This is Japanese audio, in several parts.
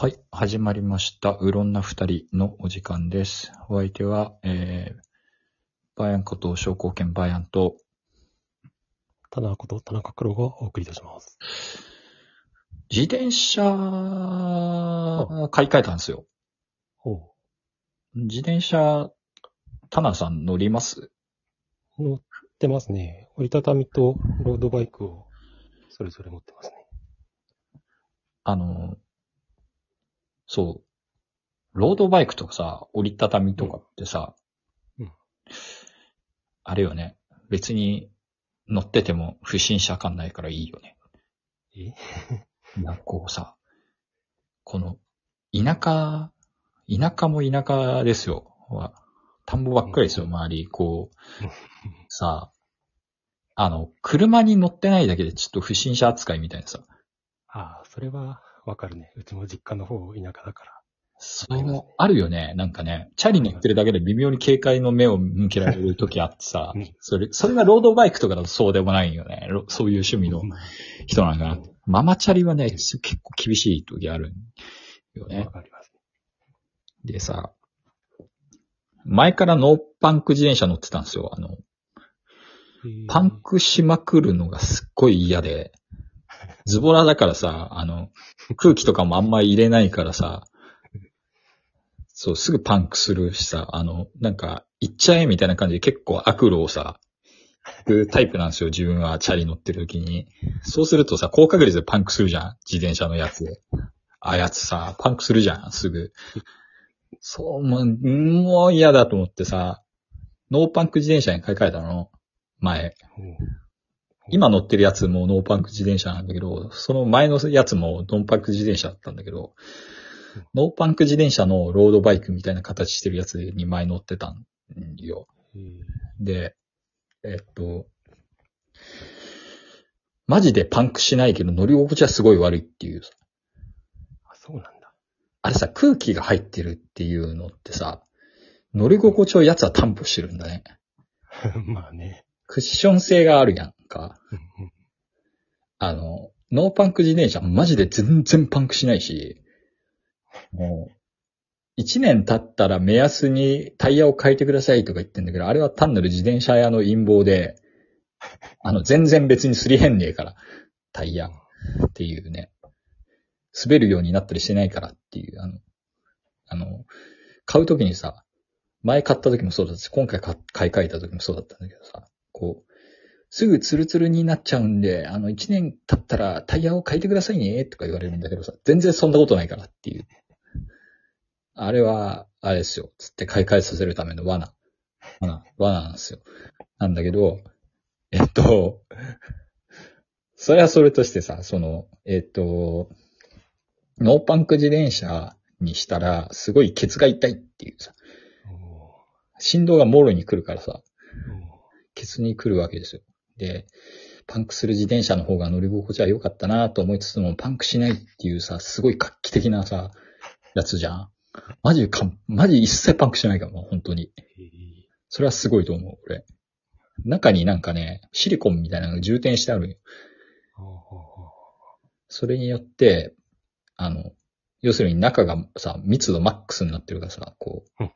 はい、始まりました。うろんな二人のお時間です。お相手は、えー、バヤンこと商工兼バヤンと、田中こと田中黒がお送りいたします。自転車、買い替えたんですよ。ほ自転車、田中さん乗ります？う。乗ってますね。折りたたみとロードバイクをそれぞれ持ってますね。あの、そう、ロードバイクとかさ、折りたたみとかってさ、うん。うん。あれよね、別に乗ってても不審者感ないからいいよね。え？いや、こうさ、この、田舎、田舎も田舎ですよ。は田んぼばっかりですよ、うん。周り。こう、さ、あの、車に乗ってないだけでちょっと不審者扱いみたいなさ、ああ、それはわかるね。うちも実家の方田舎だから。そう、あるよね。なんかね、チャリ乗ってるだけで微妙に警戒の目を向けられる時あってさうん、それ、それがロードバイクとかだとそうでもないよね。ろそういう趣味の人なんかな。ママチャリはね、結構厳しい時あるよねわ。かります。でさ、前からノーパンク自転車乗ってたんですよ。あの、パンクしまくるのがすっごい嫌で、ズボラだからさ、あの、空気とかもあんまり入れないからさ、そう、すぐパンクするしさ、あの、なんか、行っちゃえみたいな感じで結構悪路をさ、行くタイプなんですよ、自分はチャリ乗ってる時に。そうするとさ、高確率でパンクするじゃん、自転車のやつで。あいつさ、パンクするじゃん、すぐ。そう、もう、もう嫌だと思ってさ、ノーパンク自転車に買い替えたの、前。今乗ってるやつもノーパンク自転車なんだけど、その前のやつもノーパンク自転車だったんだけど、ノーパンク自転車のロードバイクみたいな形してるやつに前乗ってたんよ。で、えっと、マジでパンクしないけど乗り心地はすごい悪いっていう。あ、そうなんだ。あれさ、空気が入ってるっていうのってさ、乗り心地をやつは担保してるんだね。まあね。クッション性があるやんか？あの、ノーパンク自転車マジで全然パンクしないし、もう、一年経ったら目安にタイヤを変えてくださいとか言ってんだけど、あれは単なる自転車屋の陰謀で、あの、全然別にすり減んねえから、タイヤっていうね。滑るようになったりしてないからっていう、あの、あの、買うときにさ、前買った時もそうだったし、今回買い替えた時もそうだったんだけどさ、こう、すぐツルツルになっちゃうんで、あの、一年経ったらタイヤを変えてくださいね、とか言われるんだけどさ、全然そんなことないからっていう。あれは、あれですよ、つって買い替えさせるための罠。罠、罠なんですよ。なんだけど、えっと、それはそれとしてさ、その、えっと、ノーパンク自転車にしたら、すごいケツが痛いっていうさ、お振動がもろに来るからさ、ケツに来るわけですよ。で、パンクする自転車の方が乗り心地は良かったなと思いつつも、パンクしないっていうさ、すごい画期的なさ、やつじゃん。マジか、マジ一切パンクしないから、もう本当に。それはすごいと思う、俺。中になんかね、シリコンみたいなのが充填してあるよ。それによって、あの、要するに中がさ、密度マックスになってるからさ、こううん、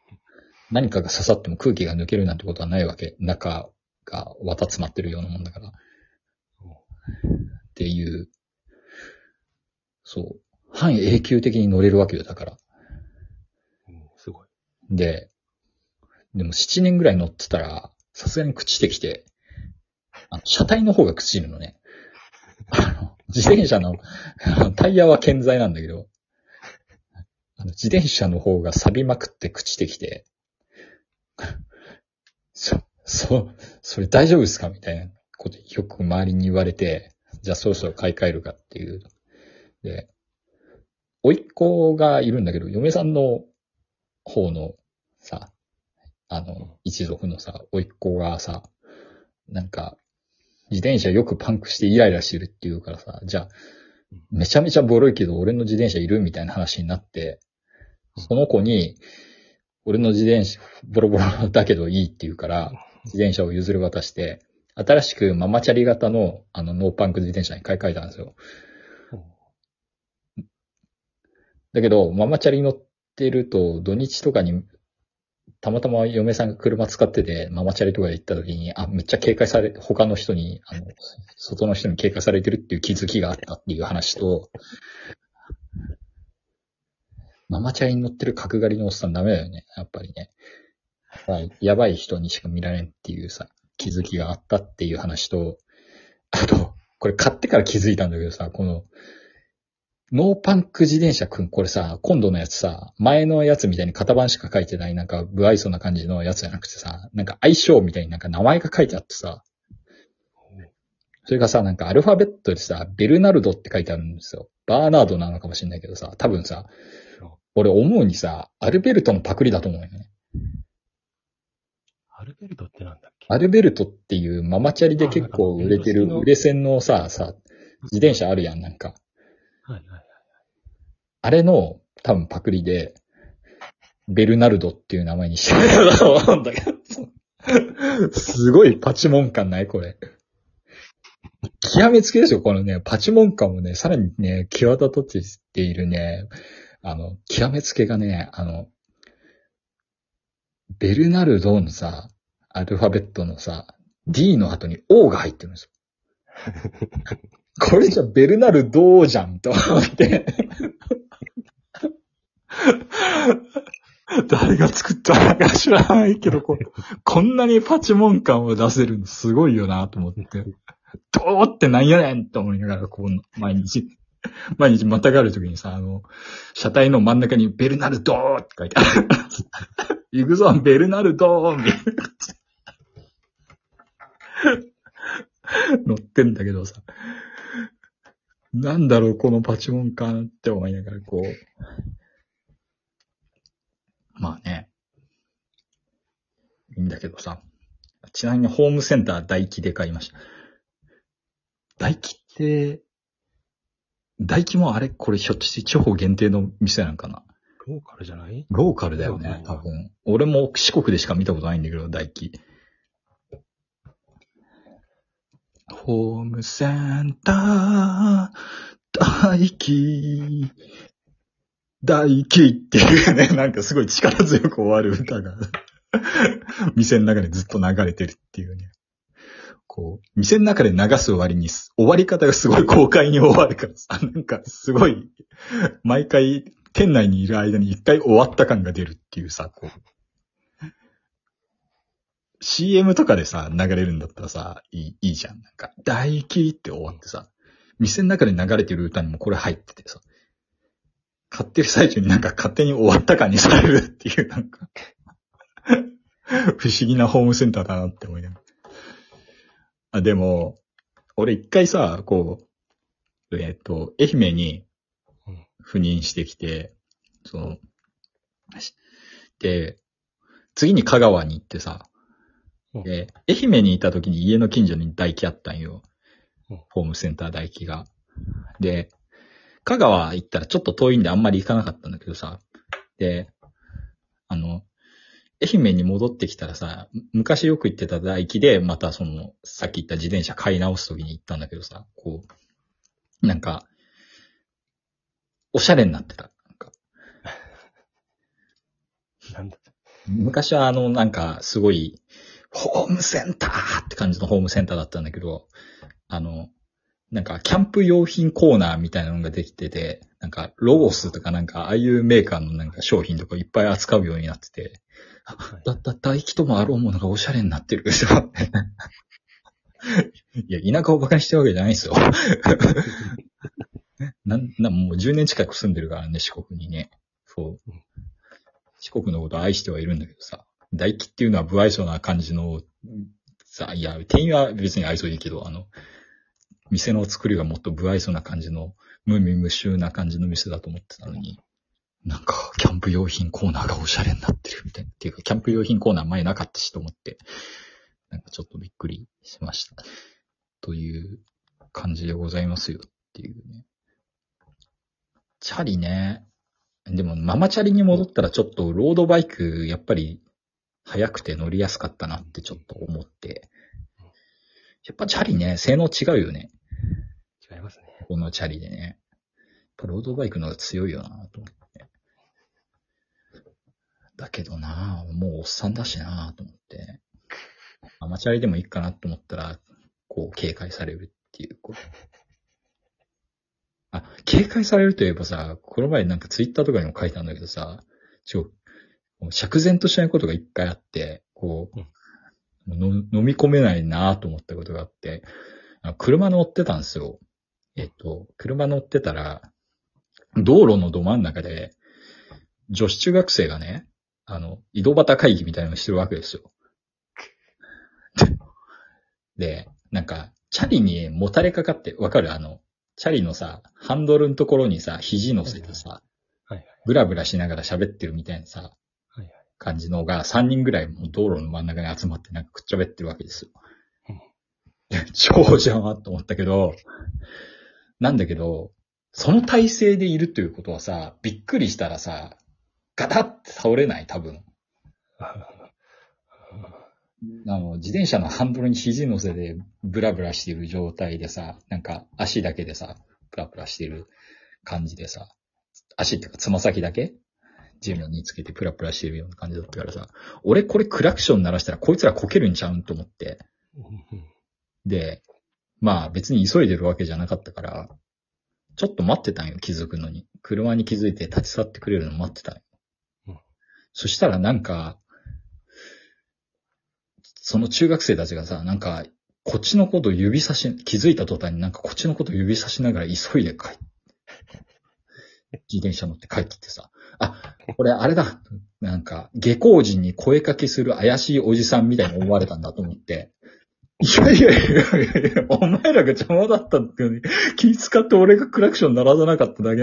何かが刺さっても空気が抜けるなんてことはないわけ。中が綿詰まってるようなもんだから。っていう、そう、半永久的に乗れるわけよ、だから。うんすごい。で、でも7年ぐらい乗ってたら、さすがに朽ちてきて、あの車体の方が朽ちるのね。あの、自転車のタイヤは健在なんだけど、あの自転車の方が錆びまくって朽ちてきて、そ、そ、それ大丈夫ですか？みたいなことよく周りに言われて、じゃあそろそろ買い替えるかっていう。で、甥っ子がいるんだけど、嫁さんの方のさ、あの、一族のさ、甥っ子がさ、なんか、自転車よくパンクしてイライラしてるって言うからさ、じゃあ、めちゃめちゃボロいけど俺の自転車いるみたいな話になって、その子に、俺の自転車ボロボロだけどいいって言うから、自転車を譲り渡して、新しくママチャリ型のあのノーパンク自転車に買い替えたんですよ。だけど、ママチャリ乗ってると、土日とかに、たまたま嫁さんが車使ってて、ママチャリとか行った時に、あ、めっちゃ警戒され、他の人に、あの、外の人に警戒されてるっていう気づきがあったっていう話と、ママチャリに乗ってる角刈りのおっさんダメだよね、やっぱりね。はいやばい人にしか見られんっていうさ、気づきがあったっていう話と、あと、これ買ってから気づいたんだけどさ、この、ノーパンク自転車くん、これさ、今度のやつさ、前のやつみたいに型番しか書いてない、なんか、不愛想な感じのやつじゃなくてさ、なんか相性みたいになんか名前が書いてあってさ、それがさ、なんかアルファベットでさ、ベルナルドって書いてあるんですよ。バーナードなのかもしれないけどさ、多分さ、俺思うにさ、アルベルトのパクリだと思うよね。アルベルトってなんだっけ？アルベルトっていうママチャリで結構売れてる売れ線のさ、さ、自転車あるやん、なんか。はいはいはい。あれの多分パクリで、ベルナルドっていう名前にしてると思うんだけど。すごいパチモン感ないこれ。極めつけですよ、このね、パチモン感もね、さらにね、際立っているね、あの、極めつけがね、あの、ベルナルドのさ、アルファベットのさ、D の後に O が入ってるんですよ。これじゃベルナルドじゃんと思って。誰が作ったのか知らないけど、ここんなにパチモン感を出せるのすごいよなと思って。どうってなんやねんって思いながら、こう、毎日、毎日またがるときにさ、あの、車体の真ん中にベルナルドーって書いてある。行くぞ、ベルナルドみたいな。乗ってんだけどさ。なんだろう、このパチモン感って思いながら、こう。まあね。いいんだけどさ。ちなみにホームセンター大輝で買いました。大輝って、大輝もあれこれひょっとして地方限定の店なんかな？ローカルじゃない？ローカルだよね、多分。俺も四国でしか見たことないんだけど、大輝。ホームセンター、大輝、大輝っていうね、なんかすごい力強く終わる歌が、店の中でずっと流れてるっていうね。こう、店の中で流す終わりに、終わり方がすごい豪快に終わるからさ、なんかすごい、毎回、店内にいる間に一回終わった感が出るっていうさ、こう。CM とかでさ、流れるんだったらさ、いい、いいじゃん。なんか、大輝って終わってさ、店の中で流れてる歌にもこれ入っててさ、買ってる最中になんか勝手に終わった感にされるっていう、なんか、不思議なホームセンターだなって思いながら。あ、でも、俺一回さ、こう、えっ、と、愛媛にうん赴任してきて、その、しで、次に香川に行ってさ、うんで、愛媛にいた時に家の近所に大輝あったんようん。ホームセンター大輝が。で、香川行ったらちょっと遠いんであんまり行かなかったんだけどさ、で、あの、愛媛に戻ってきたらさ、昔よく行ってた大輝で、またその、さっき言った自転車買い直す時に行ったんだけどさ、こう、なんか、おしゃれになってた。なんか なんだ昔はあの、なんか、すごい、ホームセンターって感じのホームセンターだったんだけど、あの、なんか、キャンプ用品コーナーみたいなのができてて、なんか、ロゴスとかなんか、ああいうメーカーのなんか商品とかいっぱい扱うようになってて、だった、大気ともあろうものがおしゃれになってる。いや、田舎を馬鹿にしてるわけじゃないですよ。なん、なん、もう10年近く住んでるからね、四国にね。そう。四国のことを愛してはいるんだけどさ、大気っていうのは不愛想な感じの、さ、いや、店員は別に愛想いいけど、あの、店の作りがもっと不愛想な感じの、無味無臭な感じの店だと思ってたのに、なんか、キャンプ用品コーナーがおしゃれになってるみたいな。っていうか、キャンプ用品コーナー前なかったしと思って、なんかちょっとびっくりしました。という感じでございますよっていうね。チャリね。でも、ママチャリに戻ったらちょっとロードバイク、やっぱり、速くて乗りやすかったなってちょっと思って。やっぱチャリね、性能違うよね。違いますね。このチャリでね。やっぱロードバイクの方が強いよなと思って。だけどなもうおっさんだしなと思って。アマチャリでもいいかなと思ったら、こう警戒されるっていう。うあ、警戒されるといえばさ、この前なんかツイッターとかにも書いたんだけどさ、ちょ、釈然としないことが一回あって、こう、の飲み込めないなと思ったことがあって、車乗ってたんですよ。えっと、車乗ってたら、道路のど真ん中で、女子中学生がね、あの、井戸端会議みたいなのをしてるわけですよ。で、なんか、チャリにもたれかかって、わかる？あの、チャリのさ、ハンドルのところにさ、肘乗せてさ。ブラブラしながら喋ってるみたいなさ。感じのが3人ぐらいもう道路の真ん中に集まってなんかくっちゃべってるわけですよ。超邪魔と思ったけど、なんだけど、その体勢でいるということはさ、びっくりしたらさ、ガタって倒れない？多分。あの、自転車のハンドルに肘乗せてブラブラしている状態でさ、なんか足だけでさ、ブラブラしてる感じでさ、足っていうかつま先だけ地面につけてプラプラしてるような感じだったからさ、俺これクラクション鳴らしたらこいつらこけるんちゃうんと思って。で、まあ別に急いでるわけじゃなかったから、ちょっと待ってたんよ、気づくのに。車に気づいて立ち去ってくれるの待ってたんよ。うんそしたらなんか、その中学生たちがさ、なんか、こっちのこと指差し、気づいた途端になんかこっちのこと指差しながら急いで帰っ 自転車乗って帰ってってさ、あ、これあれだ。なんか、下校時に声かけする怪しいおじさんみたいに思われたんだと思って、いやいやいやいや、お前らが邪魔だったっていうのに気使って俺がクラクション鳴らさなかっただけ